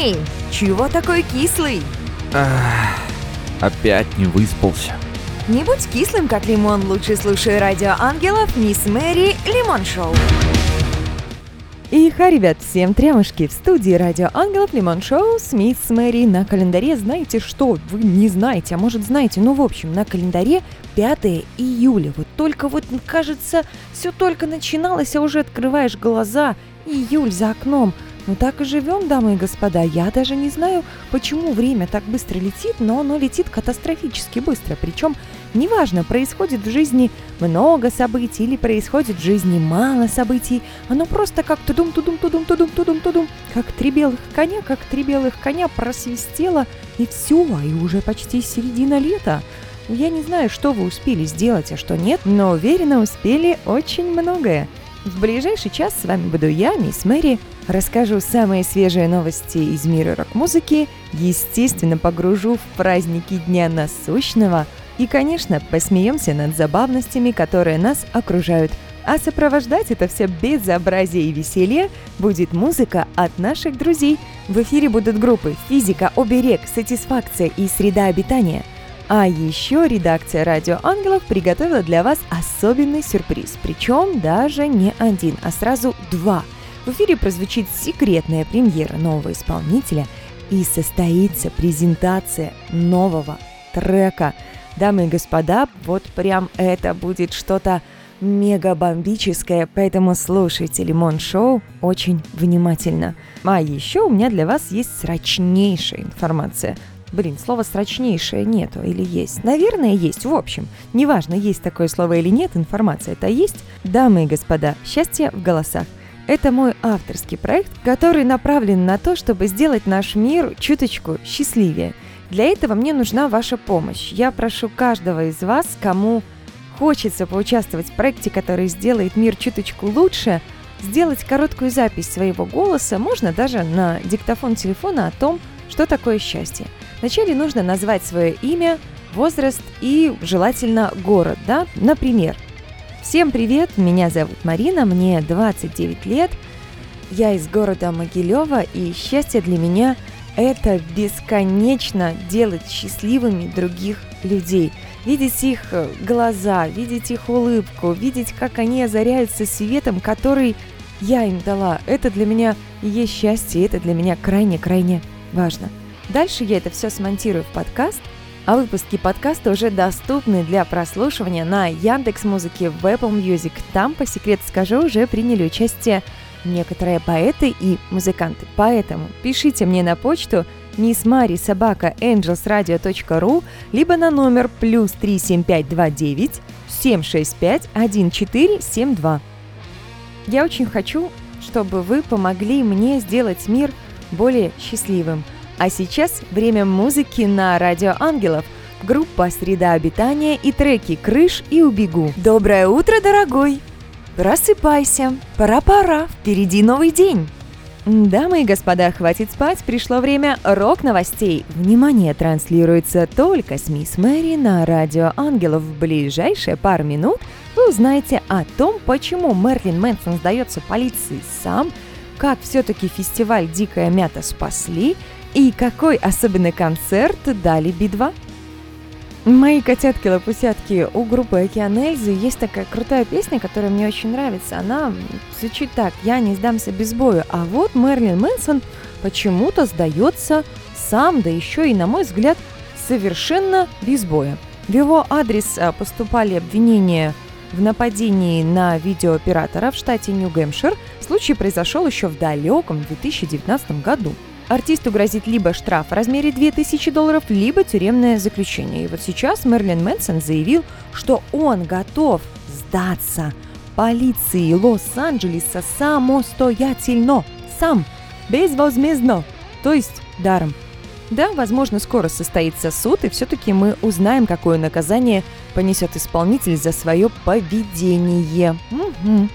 Эй, чего такой кислый? Ах, опять не выспался. Не будь кислым, как лимон, лучше слушай радио ангелов Мисс Мэри Лимон Шоу. И ха, ребят, всем трямушки! В студии Радио Ангелов Лимон Шоу с Мисс Мэри на календаре. Знаете что? Вы не знаете, а может знаете. Ну, в общем, на календаре 5 июля. Вот только вот, кажется, все только начиналось, а уже открываешь глаза. Июль за окном – ну так и живем, дамы и господа. Я даже не знаю, почему время так быстро летит, но оно летит катастрофически быстро. Причем неважно, происходит в жизни много событий или происходит в жизни мало событий, оно просто как тудум тудум тудум тудум тудум тудум, как три белых коня, как три белых коня просвистело, и все, и уже почти середина лета. Я не знаю, что вы успели сделать, а что нет, но уверенно успели очень многое. В ближайший час с вами буду я, мисс Мэри. Расскажу самые свежие новости из мира рок-музыки, естественно, погружу в праздники Дня Насущного и, конечно, посмеемся над забавностями, которые нас окружают. А сопровождать это все безобразие и веселье будет музыка от наших друзей. В эфире будут группы «Физика», «Оберег», «Сатисфакция» и «Среда обитания». А еще редакция «Радио Ангелов» приготовила для вас особенный сюрприз. Причем даже не один, а сразу два. В эфире прозвучит секретная премьера нового исполнителя и состоится презентация нового трека. Дамы и господа, вот прям это будет что-то мега бомбическое, поэтому слушайте Лимон Шоу очень внимательно. А еще у меня для вас есть срочнейшая информация. Блин, слова «срочнейшее» нету или есть? Наверное, есть. В общем, неважно, есть такое слово или нет, информация это есть. Дамы и господа, счастье в голосах. Это мой авторский проект, который направлен на то, чтобы сделать наш мир чуточку счастливее. Для этого мне нужна ваша помощь. Я прошу каждого из вас, кому хочется поучаствовать в проекте, который сделает мир чуточку лучше, сделать короткую запись своего голоса, можно даже на диктофон телефона о том, что такое счастье. Вначале нужно назвать свое имя, возраст и желательно город, да? Например, Всем привет, меня зовут Марина, мне 29 лет, я из города Могилева, и счастье для меня – это бесконечно делать счастливыми других людей. Видеть их э, глаза, видеть их улыбку, видеть, как они озаряются светом, который я им дала. Это для меня и есть счастье, это для меня крайне-крайне важно. Дальше я это все смонтирую в подкаст, а выпуски подкаста уже доступны для прослушивания на Яндекс Музыке, в Apple Music. Там, по секрету скажу, уже приняли участие некоторые поэты и музыканты. Поэтому пишите мне на почту мисс Мари собака angelsradio.ru либо на номер плюс 37529 765 1472. Я очень хочу, чтобы вы помогли мне сделать мир более счастливым – а сейчас время музыки на Радио Ангелов. Группа «Среда обитания» и треки «Крыш» и «Убегу». Доброе утро, дорогой! Просыпайся! Пора-пора! Впереди новый день! Дамы и господа, хватит спать, пришло время рок-новостей. Внимание, транслируется только с Мисс Мэри на Радио Ангелов. В ближайшие пару минут вы узнаете о том, почему Мерлин Мэнсон сдается полиции сам, как все-таки фестиваль «Дикая мята» спасли, и какой особенный концерт дали Би-2? Мои котятки-лопусятки у группы Океан Эльзы есть такая крутая песня, которая мне очень нравится. Она звучит так «Я не сдамся без боя». А вот Мерлин Мэнсон почему-то сдается сам, да еще и, на мой взгляд, совершенно без боя. В его адрес а, поступали обвинения в нападении на видеооператора в штате Нью-Гэмпшир. Случай произошел еще в далеком 2019 году. Артисту грозит либо штраф в размере 2000 долларов, либо тюремное заключение. И вот сейчас Мерлин Мэнсон заявил, что он готов сдаться полиции Лос-Анджелеса самостоятельно, сам, безвозмездно, то есть даром. Да, возможно, скоро состоится суд, и все-таки мы узнаем, какое наказание понесет исполнитель за свое поведение. Угу.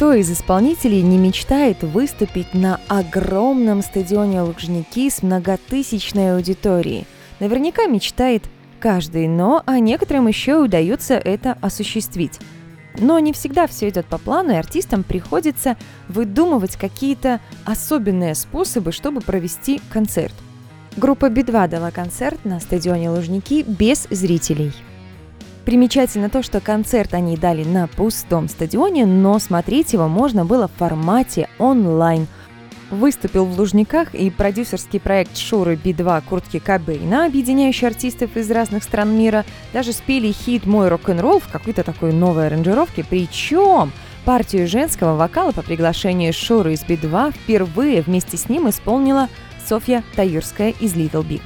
Кто из исполнителей не мечтает выступить на огромном стадионе Лужники с многотысячной аудиторией? Наверняка мечтает каждый, но а некоторым еще удается это осуществить. Но не всегда все идет по плану, и артистам приходится выдумывать какие-то особенные способы, чтобы провести концерт. Группа Би-2 дала концерт на стадионе Лужники без зрителей. Примечательно то, что концерт они дали на пустом стадионе, но смотреть его можно было в формате онлайн – выступил в Лужниках и продюсерский проект Шуры Би-2 Куртки Кобейна, объединяющий артистов из разных стран мира, даже спели хит «Мой рок-н-ролл» в какой-то такой новой аранжировке, причем партию женского вокала по приглашению Шуры из Би-2 впервые вместе с ним исполнила Софья Таюрская из Little Big.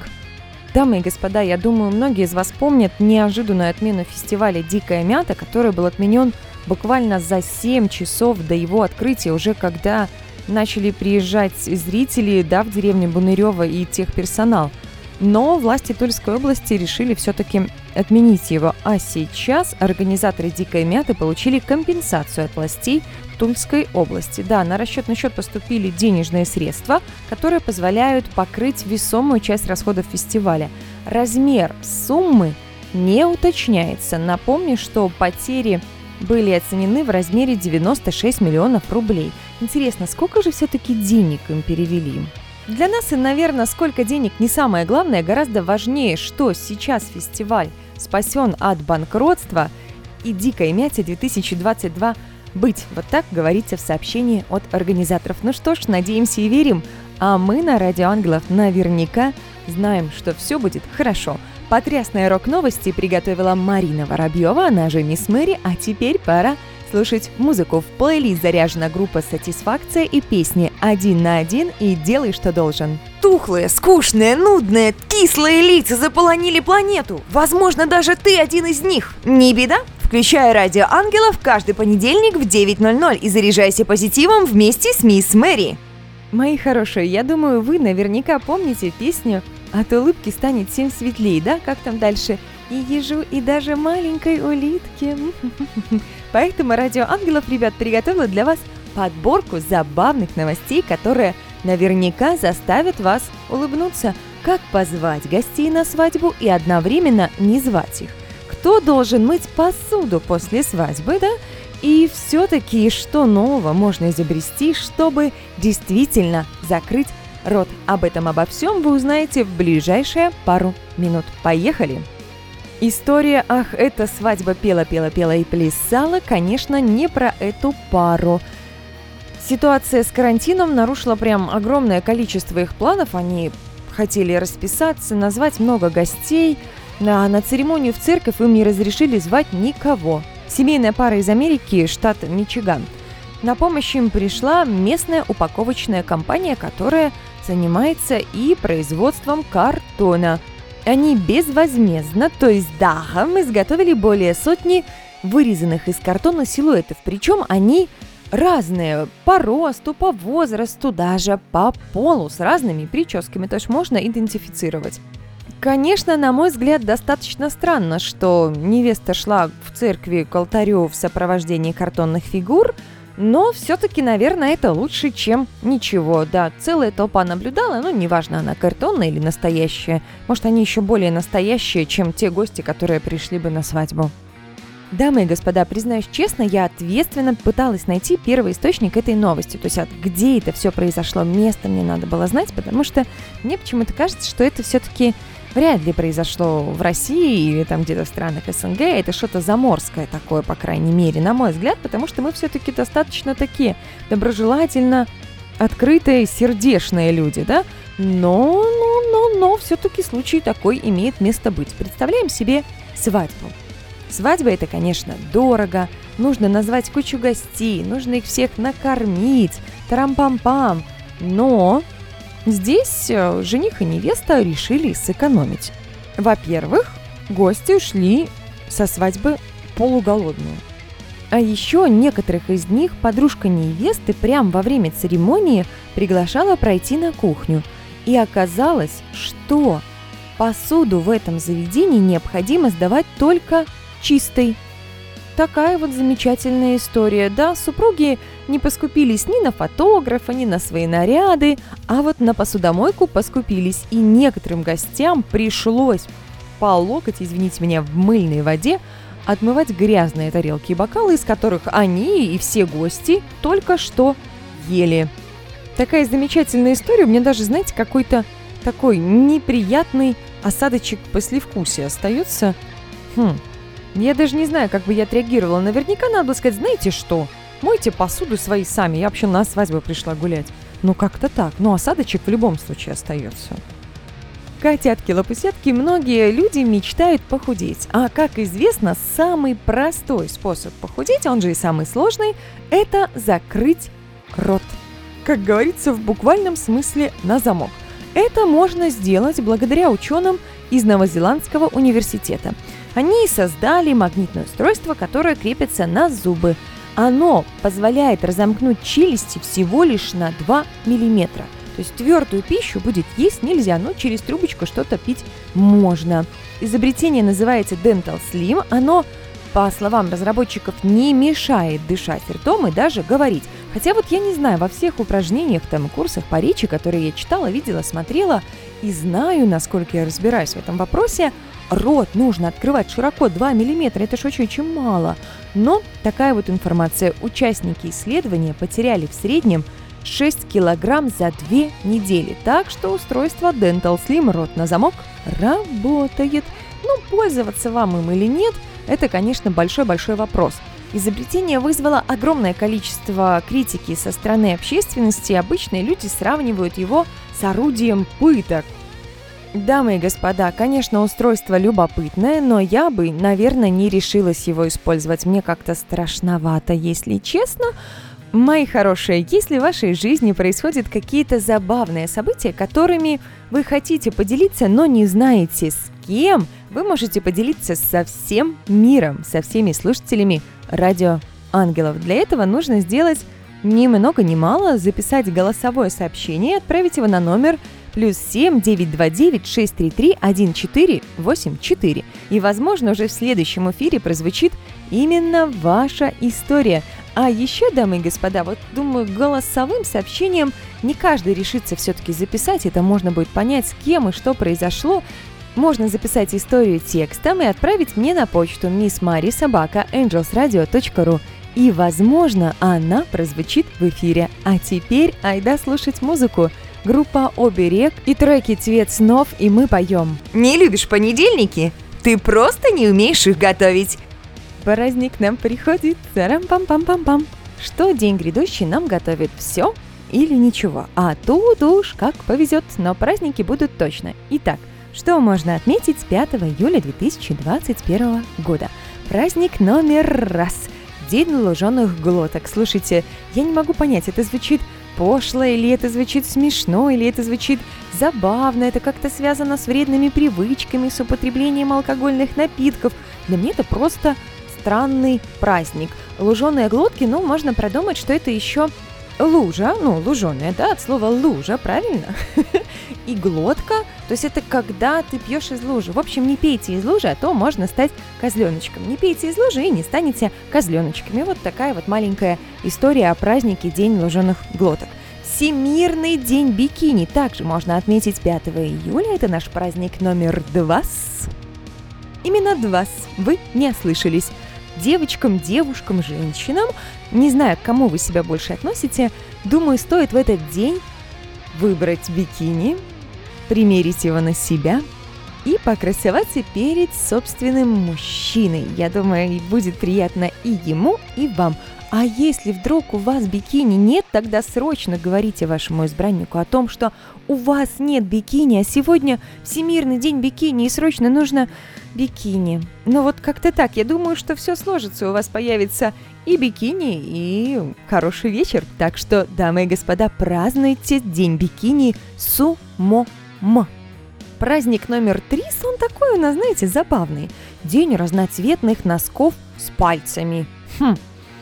Дамы и господа, я думаю, многие из вас помнят неожиданную отмену фестиваля «Дикая мята», который был отменен буквально за 7 часов до его открытия, уже когда начали приезжать зрители да, в деревню Бунырева и техперсонал. Но власти Тульской области решили все-таки отменить его. А сейчас организаторы «Дикой мяты» получили компенсацию от властей Тульской области. Да, на расчетный счет поступили денежные средства, которые позволяют покрыть весомую часть расходов фестиваля. Размер суммы не уточняется. Напомню, что потери были оценены в размере 96 миллионов рублей – Интересно, сколько же все-таки денег им перевели? Для нас и, наверное, сколько денег не самое главное, гораздо важнее, что сейчас фестиваль спасен от банкротства и дикой мяти 2022 быть. Вот так говорится в сообщении от организаторов. Ну что ж, надеемся и верим. А мы на Радио Ангелов наверняка знаем, что все будет хорошо. Потрясные рок-новости приготовила Марина Воробьева, она же Мисс Мэри, а теперь пора слушать музыку. В плейлист заряжена группа «Сатисфакция» и песни «Один на один» и «Делай, что должен». Тухлые, скучные, нудные, кислые лица заполонили планету. Возможно, даже ты один из них. Не беда? Включай радио ангелов каждый понедельник в 9.00 и заряжайся позитивом вместе с мисс Мэри. Мои хорошие, я думаю, вы наверняка помните песню «От улыбки станет всем светлее», да? Как там дальше? И ежу, и даже маленькой улитке. Поэтому Радио Ангелов, ребят, приготовила для вас подборку забавных новостей, которые наверняка заставят вас улыбнуться. Как позвать гостей на свадьбу и одновременно не звать их? Кто должен мыть посуду после свадьбы, да? И все-таки что нового можно изобрести, чтобы действительно закрыть рот? Об этом обо всем вы узнаете в ближайшие пару минут. Поехали! История «Ах, эта свадьба пела-пела-пела и плясала», конечно, не про эту пару. Ситуация с карантином нарушила прям огромное количество их планов. Они хотели расписаться, назвать много гостей, а на церемонию в церковь им не разрешили звать никого. Семейная пара из Америки, штат Мичиган. На помощь им пришла местная упаковочная компания, которая занимается и производством картона – они безвозмездно, то есть дахом, изготовили более сотни вырезанных из картона силуэтов. Причем они разные по росту, по возрасту, даже по полу, с разными прическами, то есть можно идентифицировать. Конечно, на мой взгляд, достаточно странно, что невеста шла в церкви к алтарю в сопровождении картонных фигур – но все-таки, наверное, это лучше, чем ничего. Да, целая толпа наблюдала, но неважно, она картонная или настоящая. Может, они еще более настоящие, чем те гости, которые пришли бы на свадьбу. Дамы и господа, признаюсь честно, я ответственно пыталась найти первый источник этой новости. То есть, от где это все произошло, место мне надо было знать, потому что мне почему-то кажется, что это все-таки вряд ли произошло в России или там где-то в странах СНГ. Это что-то заморское такое, по крайней мере, на мой взгляд, потому что мы все-таки достаточно такие доброжелательно открытые, сердечные люди, да? Но, но, но, но все-таки случай такой имеет место быть. Представляем себе свадьбу. Свадьба это, конечно, дорого, нужно назвать кучу гостей, нужно их всех накормить, тарам-пам-пам. Но Здесь э, жених и невеста решили сэкономить. Во-первых, гости ушли со свадьбы полуголодные. А еще некоторых из них подружка невесты прямо во время церемонии приглашала пройти на кухню. И оказалось, что посуду в этом заведении необходимо сдавать только чистой. Такая вот замечательная история. Да, супруги не поскупились ни на фотографа, ни на свои наряды, а вот на посудомойку поскупились. И некоторым гостям пришлось по локоть, извините меня, в мыльной воде отмывать грязные тарелки и бокалы, из которых они и все гости только что ели. Такая замечательная история. У меня даже, знаете, какой-то такой неприятный осадочек послевкусия остается. Хм, я даже не знаю, как бы я отреагировала. Наверняка надо было сказать, знаете что, мойте посуду свои сами. Я вообще на свадьбу пришла гулять. Ну, как-то так. Но осадочек в любом случае остается. Котятки-лопусятки, многие люди мечтают похудеть. А как известно, самый простой способ похудеть, он же и самый сложный, это закрыть рот. Как говорится в буквальном смысле на замок. Это можно сделать благодаря ученым из Новозеландского университета. Они создали магнитное устройство, которое крепится на зубы. Оно позволяет разомкнуть челюсти всего лишь на 2 миллиметра. То есть твердую пищу будет есть нельзя, но через трубочку что-то пить можно. Изобретение называется Dental Slim. Оно, по словам разработчиков, не мешает дышать ртом и даже говорить. Хотя вот я не знаю, во всех упражнениях, там, курсах по речи, которые я читала, видела, смотрела, и знаю, насколько я разбираюсь в этом вопросе, рот нужно открывать широко 2 мм, это же очень-очень мало. Но такая вот информация. Участники исследования потеряли в среднем 6 килограмм за 2 недели. Так что устройство Dental Slim рот на замок работает. Ну, пользоваться вам им или нет, это, конечно, большой-большой вопрос. Изобретение вызвало огромное количество критики со стороны общественности. Обычные люди сравнивают его с орудием пыток. Дамы и господа, конечно, устройство любопытное, но я бы, наверное, не решилась его использовать. Мне как-то страшновато, если честно. Мои хорошие, если в вашей жизни происходят какие-то забавные события, которыми вы хотите поделиться, но не знаете с кем, вы можете поделиться со всем миром, со всеми слушателями радио ангелов. Для этого нужно сделать ни много ни мало, записать голосовое сообщение и отправить его на номер плюс 7 929 633 1484. И, возможно, уже в следующем эфире прозвучит именно ваша история. А еще, дамы и господа, вот думаю, голосовым сообщением не каждый решится все-таки записать. Это можно будет понять, с кем и что произошло. Можно записать историю текстом и отправить мне на почту miss Мари собака angelsradio.ru. И, возможно, она прозвучит в эфире. А теперь айда слушать музыку. Группа «Оберег» и треки «Цвет снов» и мы поем. Не любишь понедельники? Ты просто не умеешь их готовить. Праздник нам приходит, царам-пам-пам-пам-пам. Что день грядущий нам готовит все или ничего. А тут уж как повезет, но праздники будут точно. Итак, что можно отметить с 5 июля 2021 года? Праздник номер раз. День луженых глоток. Слушайте, я не могу понять, это звучит пошло, или это звучит смешно, или это звучит забавно, это как-то связано с вредными привычками, с употреблением алкогольных напитков. Для меня это просто странный праздник. Луженые глотки, ну, можно продумать, что это еще лужа, ну, луженая, да, от слова лужа, правильно? И глотка, то есть это когда ты пьешь из лужи. В общем, не пейте из лужи, а то можно стать козленочком. Не пейте из лужи и не станете козленочками. Вот такая вот маленькая история о празднике День луженых глоток. Всемирный день бикини также можно отметить 5 июля. Это наш праздник номер два. Именно два. Вы не ослышались девочкам, девушкам, женщинам, не знаю, к кому вы себя больше относите, думаю, стоит в этот день выбрать бикини, примерить его на себя и покрасоваться перед собственным мужчиной. Я думаю, будет приятно и ему, и вам. А если вдруг у вас бикини нет, тогда срочно говорите вашему избраннику о том, что у вас нет бикини, а сегодня Всемирный день бикини, и срочно нужно бикини. Но вот как-то так, я думаю, что все сложится, у вас появится и бикини, и хороший вечер. Так что, дамы и господа, празднуйте День бикини Сумом. Праздник номер три, он такой у нас, знаете, забавный. День разноцветных носков с пальцами. Хм,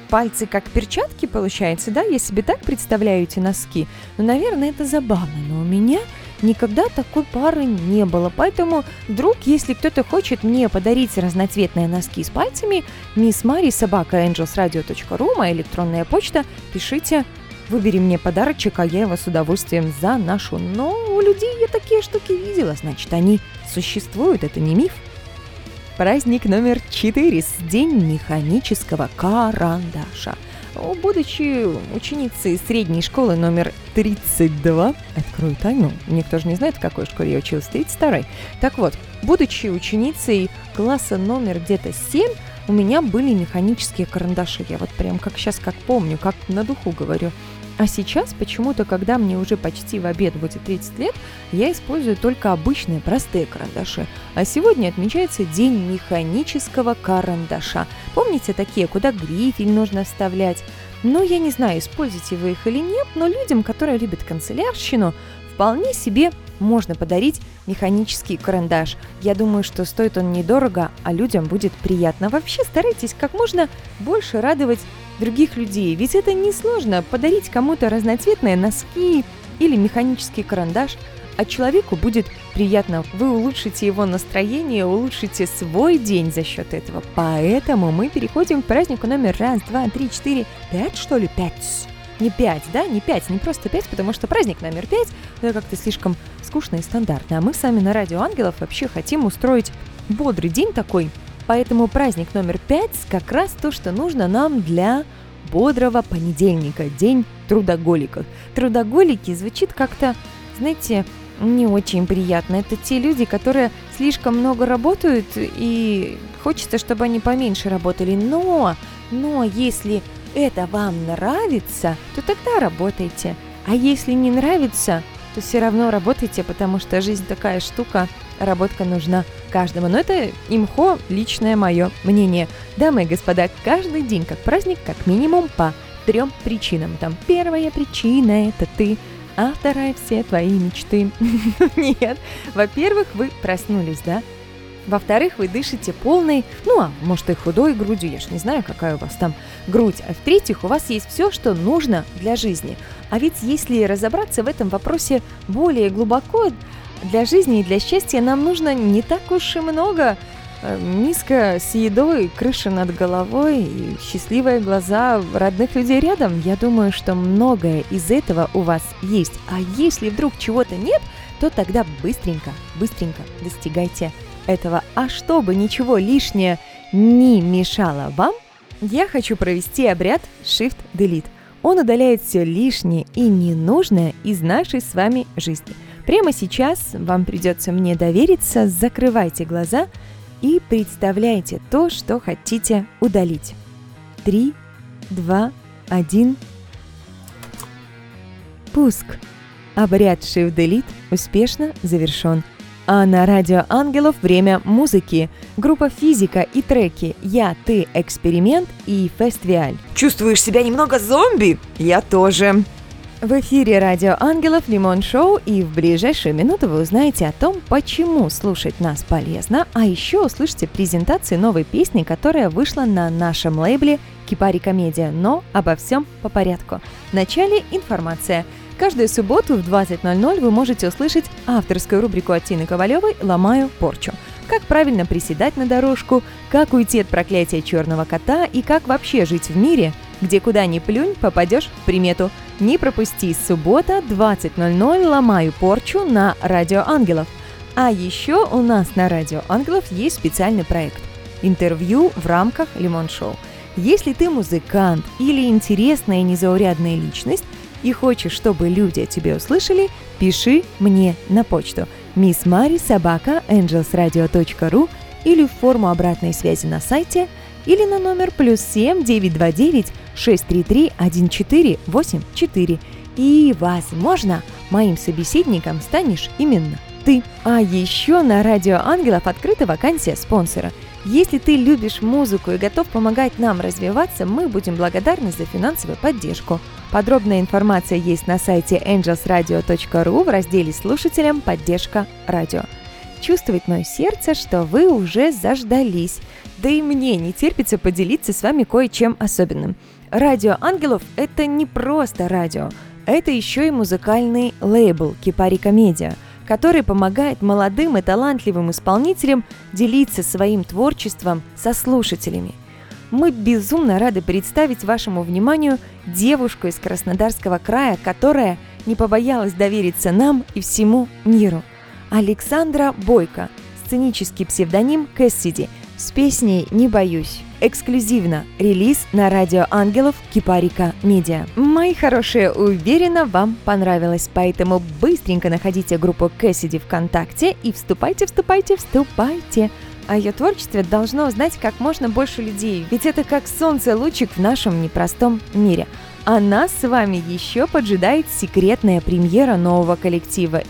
пальцы как перчатки, получается, да? Я себе так представляю эти носки. Ну, наверное, это забавно, но у меня никогда такой пары не было. Поэтому, вдруг, если кто-то хочет мне подарить разноцветные носки с пальцами, мисс Мари собака angelsradio.ru, моя электронная почта, пишите Выбери мне подарочек, а я его с удовольствием заношу. Но у людей я такие штуки видела, значит, они существуют, это не миф. праздник номер 4 – День механического карандаша. Будучи ученицей средней школы номер 32, открою тайну, никто же не знает, в какой школе я училась, 32 Так вот, будучи ученицей класса номер где-то 7, у меня были механические карандаши. Я вот прям как сейчас как помню, как на духу говорю. А сейчас почему-то, когда мне уже почти в обед будет 30 лет, я использую только обычные простые карандаши. А сегодня отмечается День механического карандаша. Помните такие, куда грифель нужно вставлять? Ну, я не знаю, используете вы их или нет, но людям, которые любят канцелярщину, вполне себе можно подарить механический карандаш. Я думаю, что стоит он недорого, а людям будет приятно. Вообще старайтесь как можно больше радовать других людей, ведь это несложно подарить кому-то разноцветные носки или механический карандаш, а человеку будет приятно. Вы улучшите его настроение, улучшите свой день за счет этого. Поэтому мы переходим к празднику номер раз, два, три, четыре, пять, что ли, пять. Не пять, да, не пять, не просто пять, потому что праздник номер пять это как-то слишком скучно и стандартно. А мы сами на Радио Ангелов вообще хотим устроить бодрый день такой, Поэтому праздник номер пять как раз то, что нужно нам для бодрого понедельника, день трудоголиков. Трудоголики звучит как-то, знаете, не очень приятно. Это те люди, которые слишком много работают и хочется, чтобы они поменьше работали. Но, но если это вам нравится, то тогда работайте. А если не нравится, то все равно работайте, потому что жизнь такая штука, работка нужна каждому. Но это имхо личное мое мнение. Дамы и господа, каждый день как праздник, как минимум по трем причинам. Там первая причина – это ты, а вторая – все твои мечты. Нет. Во-первых, вы проснулись, да? Во-вторых, вы дышите полной, ну а может и худой грудью, я ж не знаю, какая у вас там грудь. А в-третьих, у вас есть все, что нужно для жизни. А ведь если разобраться в этом вопросе более глубоко, для жизни и для счастья нам нужно не так уж и много. Э, миска с едой, крыша над головой и счастливые глаза родных людей рядом. Я думаю, что многое из этого у вас есть. А если вдруг чего-то нет, то тогда быстренько, быстренько достигайте этого. А чтобы ничего лишнее не мешало вам, я хочу провести обряд Shift Delete. Он удаляет все лишнее и ненужное из нашей с вами жизни. Прямо сейчас вам придется мне довериться, закрывайте глаза и представляйте то, что хотите удалить. Три, два, один. Пуск. Обряд Shift Delete успешно завершен. А на Радио Ангелов время музыки. Группа «Физика» и треки «Я, ты, эксперимент» и «Фестиваль». Чувствуешь себя немного зомби? Я тоже. В эфире Радио Ангелов Лимон Шоу, и в ближайшие минуты вы узнаете о том, почему слушать нас полезно, а еще услышите презентацию новой песни, которая вышла на нашем лейбле Кипари Комедия, но обо всем по порядку. Вначале информация. Каждую субботу в 20.00 вы можете услышать авторскую рубрику от Тины Ковалевой «Ломаю порчу». Как правильно приседать на дорожку, как уйти от проклятия черного кота и как вообще жить в мире, где куда ни плюнь, попадешь в примету – не пропусти, суббота, 20.00, ломаю порчу на Радио Ангелов. А еще у нас на Радио Ангелов есть специальный проект – интервью в рамках Лимон Шоу. Если ты музыкант или интересная незаурядная личность и хочешь, чтобы люди о тебе услышали, пиши мне на почту miss mari собака angelsradio.ru или в форму обратной связи на сайте или на номер плюс 7 929 633 1484. И, возможно, моим собеседником станешь именно ты. А еще на Радио Ангелов открыта вакансия спонсора. Если ты любишь музыку и готов помогать нам развиваться, мы будем благодарны за финансовую поддержку. Подробная информация есть на сайте angelsradio.ru в разделе «Слушателям. Поддержка радио». Чувствует мое сердце, что вы уже заждались. Да и мне не терпится поделиться с вами кое-чем особенным – Радио Ангелов – это не просто радио, это еще и музыкальный лейбл Кипари Комедия, который помогает молодым и талантливым исполнителям делиться своим творчеством со слушателями. Мы безумно рады представить вашему вниманию девушку из Краснодарского края, которая не побоялась довериться нам и всему миру. Александра Бойко, сценический псевдоним Кэссиди – с песней «Не боюсь». Эксклюзивно. Релиз на радио Ангелов Кипарика Медиа. Мои хорошие, уверена, вам понравилось, поэтому быстренько находите группу Кэссиди ВКонтакте и вступайте, вступайте, вступайте. О ее творчестве должно узнать как можно больше людей, ведь это как солнце лучик в нашем непростом мире. А нас с вами еще поджидает секретная премьера нового коллектива.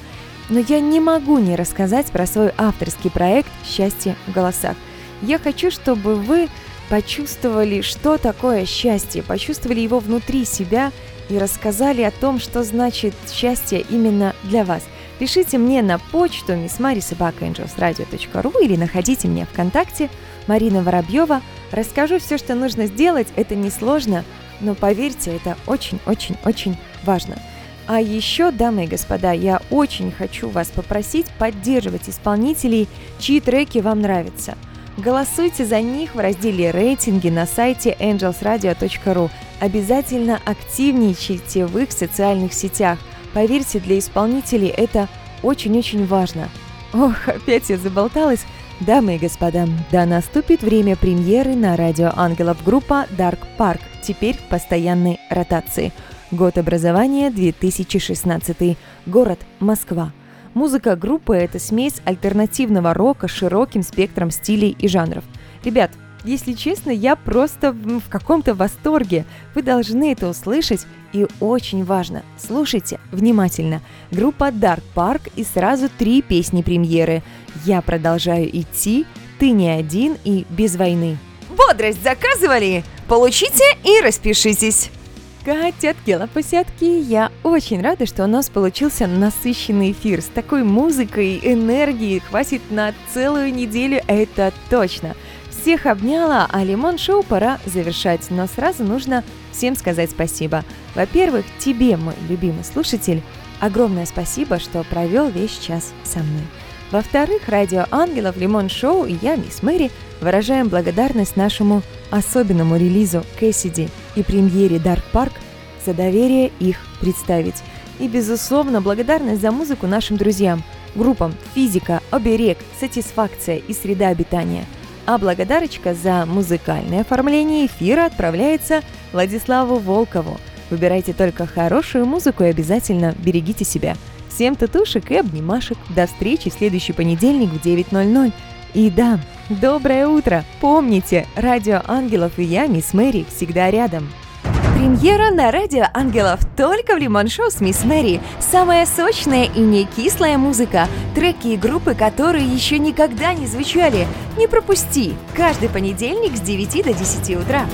Но я не могу не рассказать про свой авторский проект «Счастье в голосах». Я хочу, чтобы вы почувствовали, что такое счастье, почувствовали его внутри себя и рассказали о том, что значит счастье именно для вас. Пишите мне на почту missmarisobakaangelsradio.ru или находите меня ВКонтакте Марина Воробьева. Расскажу все, что нужно сделать, это несложно, но поверьте, это очень-очень-очень важно. А еще, дамы и господа, я очень хочу вас попросить поддерживать исполнителей, чьи треки вам нравятся – Голосуйте за них в разделе «Рейтинги» на сайте angelsradio.ru. Обязательно активничайте в их социальных сетях. Поверьте, для исполнителей это очень-очень важно. Ох, опять я заболталась. Дамы и господа, да наступит время премьеры на радио Ангелов группа Dark Park, теперь в постоянной ротации. Год образования 2016. Город Москва. Музыка группы – это смесь альтернативного рока с широким спектром стилей и жанров. Ребят, если честно, я просто в каком-то восторге. Вы должны это услышать. И очень важно, слушайте внимательно. Группа Dark Park и сразу три песни премьеры. «Я продолжаю идти», «Ты не один» и «Без войны». Бодрость заказывали? Получите и распишитесь. Котятки, лапосятки, я очень рада, что у нас получился насыщенный эфир с такой музыкой, энергией, хватит на целую неделю, это точно. Всех обняла, а Лимон Шоу пора завершать, но сразу нужно всем сказать спасибо. Во-первых, тебе, мой любимый слушатель, огромное спасибо, что провел весь час со мной. Во-вторых, Радио Ангелов, Лимон Шоу и я, Мисс Мэри, выражаем благодарность нашему особенному релизу Кэссиди и премьере Dark Park за доверие их представить. И, безусловно, благодарность за музыку нашим друзьям, группам «Физика», «Оберег», «Сатисфакция» и «Среда обитания». А благодарочка за музыкальное оформление эфира отправляется Владиславу Волкову. Выбирайте только хорошую музыку и обязательно берегите себя – Всем татушек и обнимашек. До встречи в следующий понедельник в 9.00. И да, доброе утро! Помните, Радио Ангелов и я, Мисс Мэри, всегда рядом. Премьера на Радио Ангелов только в Лимон Шоу с Мисс Мэри. Самая сочная и не кислая музыка. Треки и группы, которые еще никогда не звучали. Не пропусти! Каждый понедельник с 9 до 10 утра.